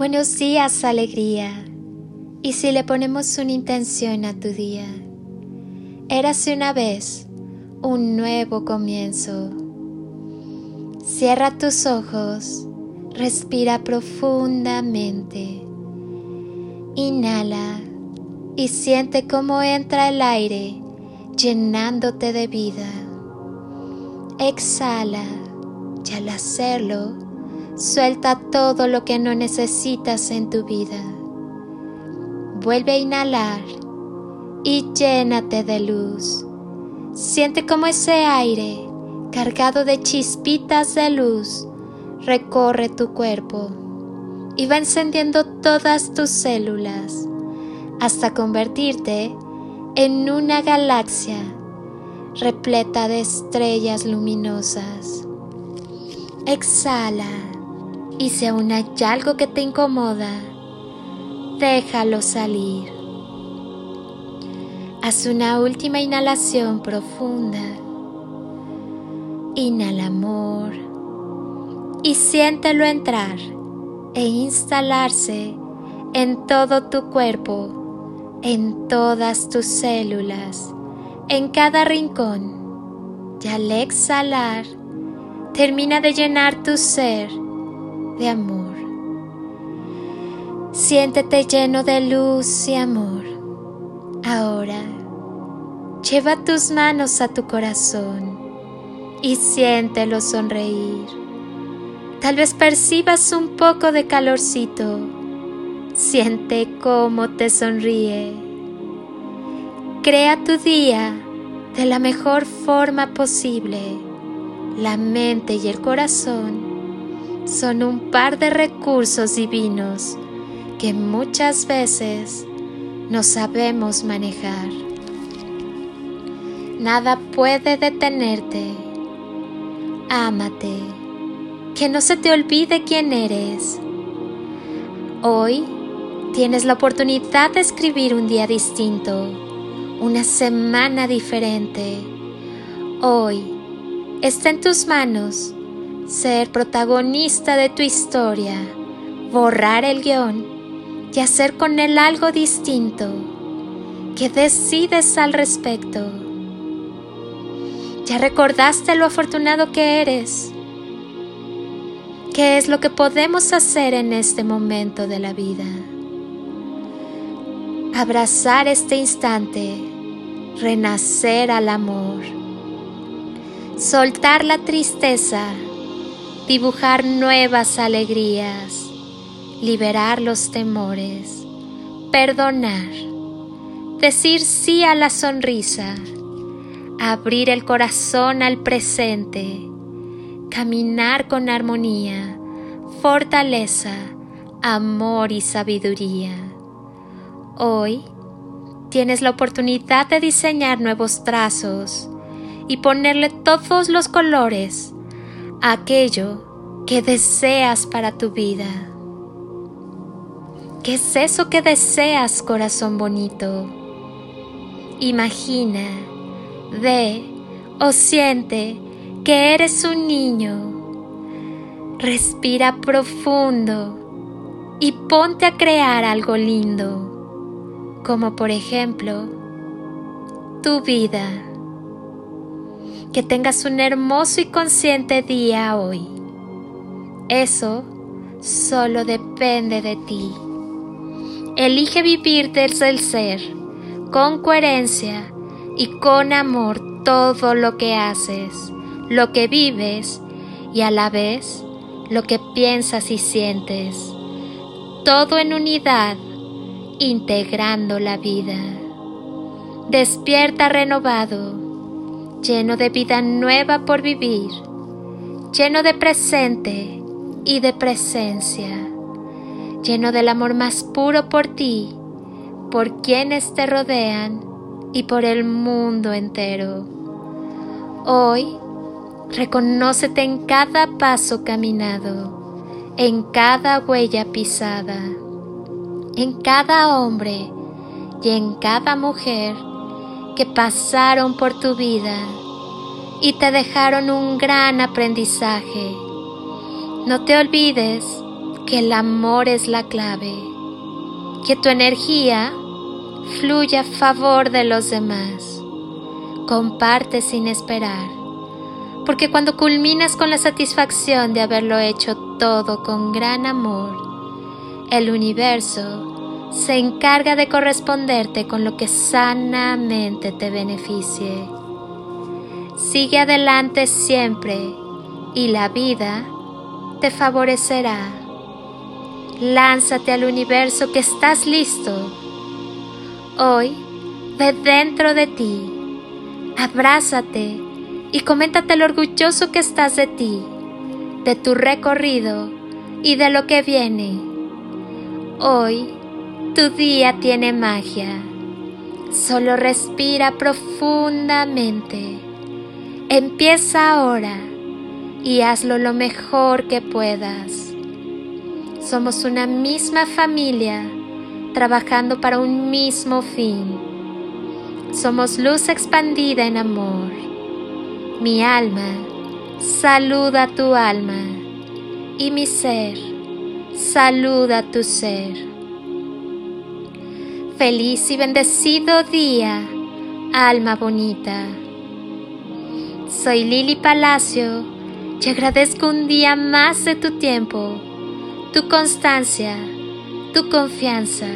Buenos días, alegría. Y si le ponemos una intención a tu día, érase una vez un nuevo comienzo. Cierra tus ojos, respira profundamente, inhala y siente cómo entra el aire llenándote de vida. Exhala y al hacerlo, suelta todo lo que no necesitas en tu vida. Vuelve a inhalar y llénate de luz. Siente como ese aire, cargado de chispitas de luz, recorre tu cuerpo y va encendiendo todas tus células hasta convertirte en una galaxia repleta de estrellas luminosas. Exhala y si aún hay algo que te incomoda, déjalo salir. Haz una última inhalación profunda. Inhala amor y siéntelo entrar e instalarse en todo tu cuerpo en todas tus células, en cada rincón. Y al exhalar, termina de llenar tu ser de amor. Siéntete lleno de luz y amor. Ahora, lleva tus manos a tu corazón y siéntelo sonreír. Tal vez percibas un poco de calorcito Siente cómo te sonríe. Crea tu día de la mejor forma posible. La mente y el corazón son un par de recursos divinos que muchas veces no sabemos manejar. Nada puede detenerte. Ámate. Que no se te olvide quién eres. Hoy Tienes la oportunidad de escribir un día distinto, una semana diferente. Hoy está en tus manos ser protagonista de tu historia, borrar el guion y hacer con él algo distinto. ¿Qué decides al respecto? ¿Ya recordaste lo afortunado que eres? ¿Qué es lo que podemos hacer en este momento de la vida? abrazar este instante, renacer al amor, soltar la tristeza, dibujar nuevas alegrías, liberar los temores, perdonar, decir sí a la sonrisa, abrir el corazón al presente, caminar con armonía, fortaleza, amor y sabiduría. Hoy tienes la oportunidad de diseñar nuevos trazos y ponerle todos los colores aquello que deseas para tu vida. ¿Qué es eso que deseas, corazón bonito? Imagina, ve o siente que eres un niño. Respira profundo y ponte a crear algo lindo como por ejemplo tu vida. Que tengas un hermoso y consciente día hoy. Eso solo depende de ti. Elige vivir desde el ser, con coherencia y con amor todo lo que haces, lo que vives y a la vez lo que piensas y sientes. Todo en unidad integrando la vida. Despierta renovado, lleno de vida nueva por vivir, lleno de presente y de presencia, lleno del amor más puro por ti, por quienes te rodean y por el mundo entero. Hoy, reconócete en cada paso caminado, en cada huella pisada en cada hombre y en cada mujer que pasaron por tu vida y te dejaron un gran aprendizaje. No te olvides que el amor es la clave, que tu energía fluye a favor de los demás. Comparte sin esperar, porque cuando culminas con la satisfacción de haberlo hecho todo con gran amor, el universo se encarga de corresponderte con lo que sanamente te beneficie. Sigue adelante siempre y la vida te favorecerá. Lánzate al universo que estás listo. Hoy, ve dentro de ti, abrázate y coméntate lo orgulloso que estás de ti, de tu recorrido y de lo que viene. Hoy, tu día tiene magia. Solo respira profundamente. Empieza ahora y hazlo lo mejor que puedas. Somos una misma familia trabajando para un mismo fin. Somos luz expandida en amor. Mi alma saluda tu alma y mi ser saluda tu ser. Feliz y bendecido día, alma bonita. Soy Lili Palacio y agradezco un día más de tu tiempo, tu constancia, tu confianza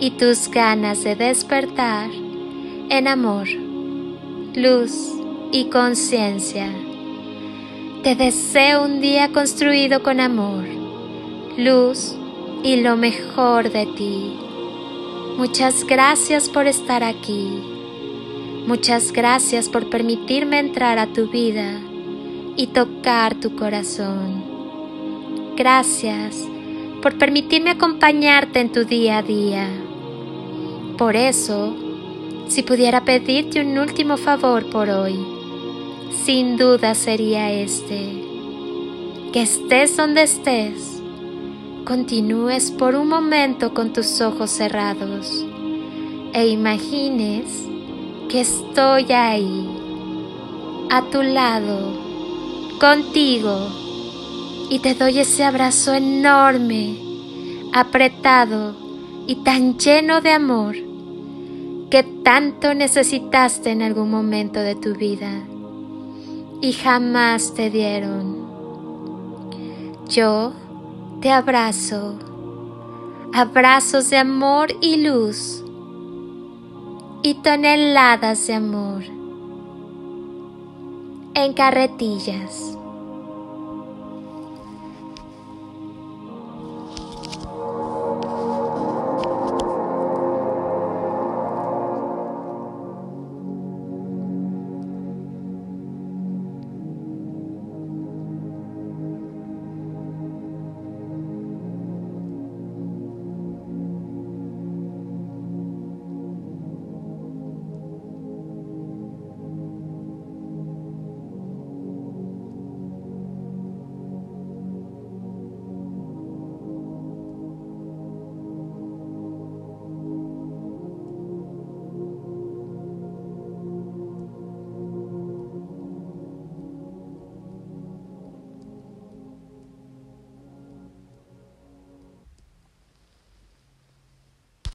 y tus ganas de despertar en amor, luz y conciencia. Te deseo un día construido con amor, luz y lo mejor de ti. Muchas gracias por estar aquí. Muchas gracias por permitirme entrar a tu vida y tocar tu corazón. Gracias por permitirme acompañarte en tu día a día. Por eso, si pudiera pedirte un último favor por hoy, sin duda sería este. Que estés donde estés, continúes por un momento con tus ojos cerrados e imagines que estoy ahí, a tu lado contigo y te doy ese abrazo enorme, apretado y tan lleno de amor que tanto necesitaste en algún momento de tu vida y jamás te dieron. Yo te abrazo, abrazos de amor y luz y toneladas de amor en carretillas.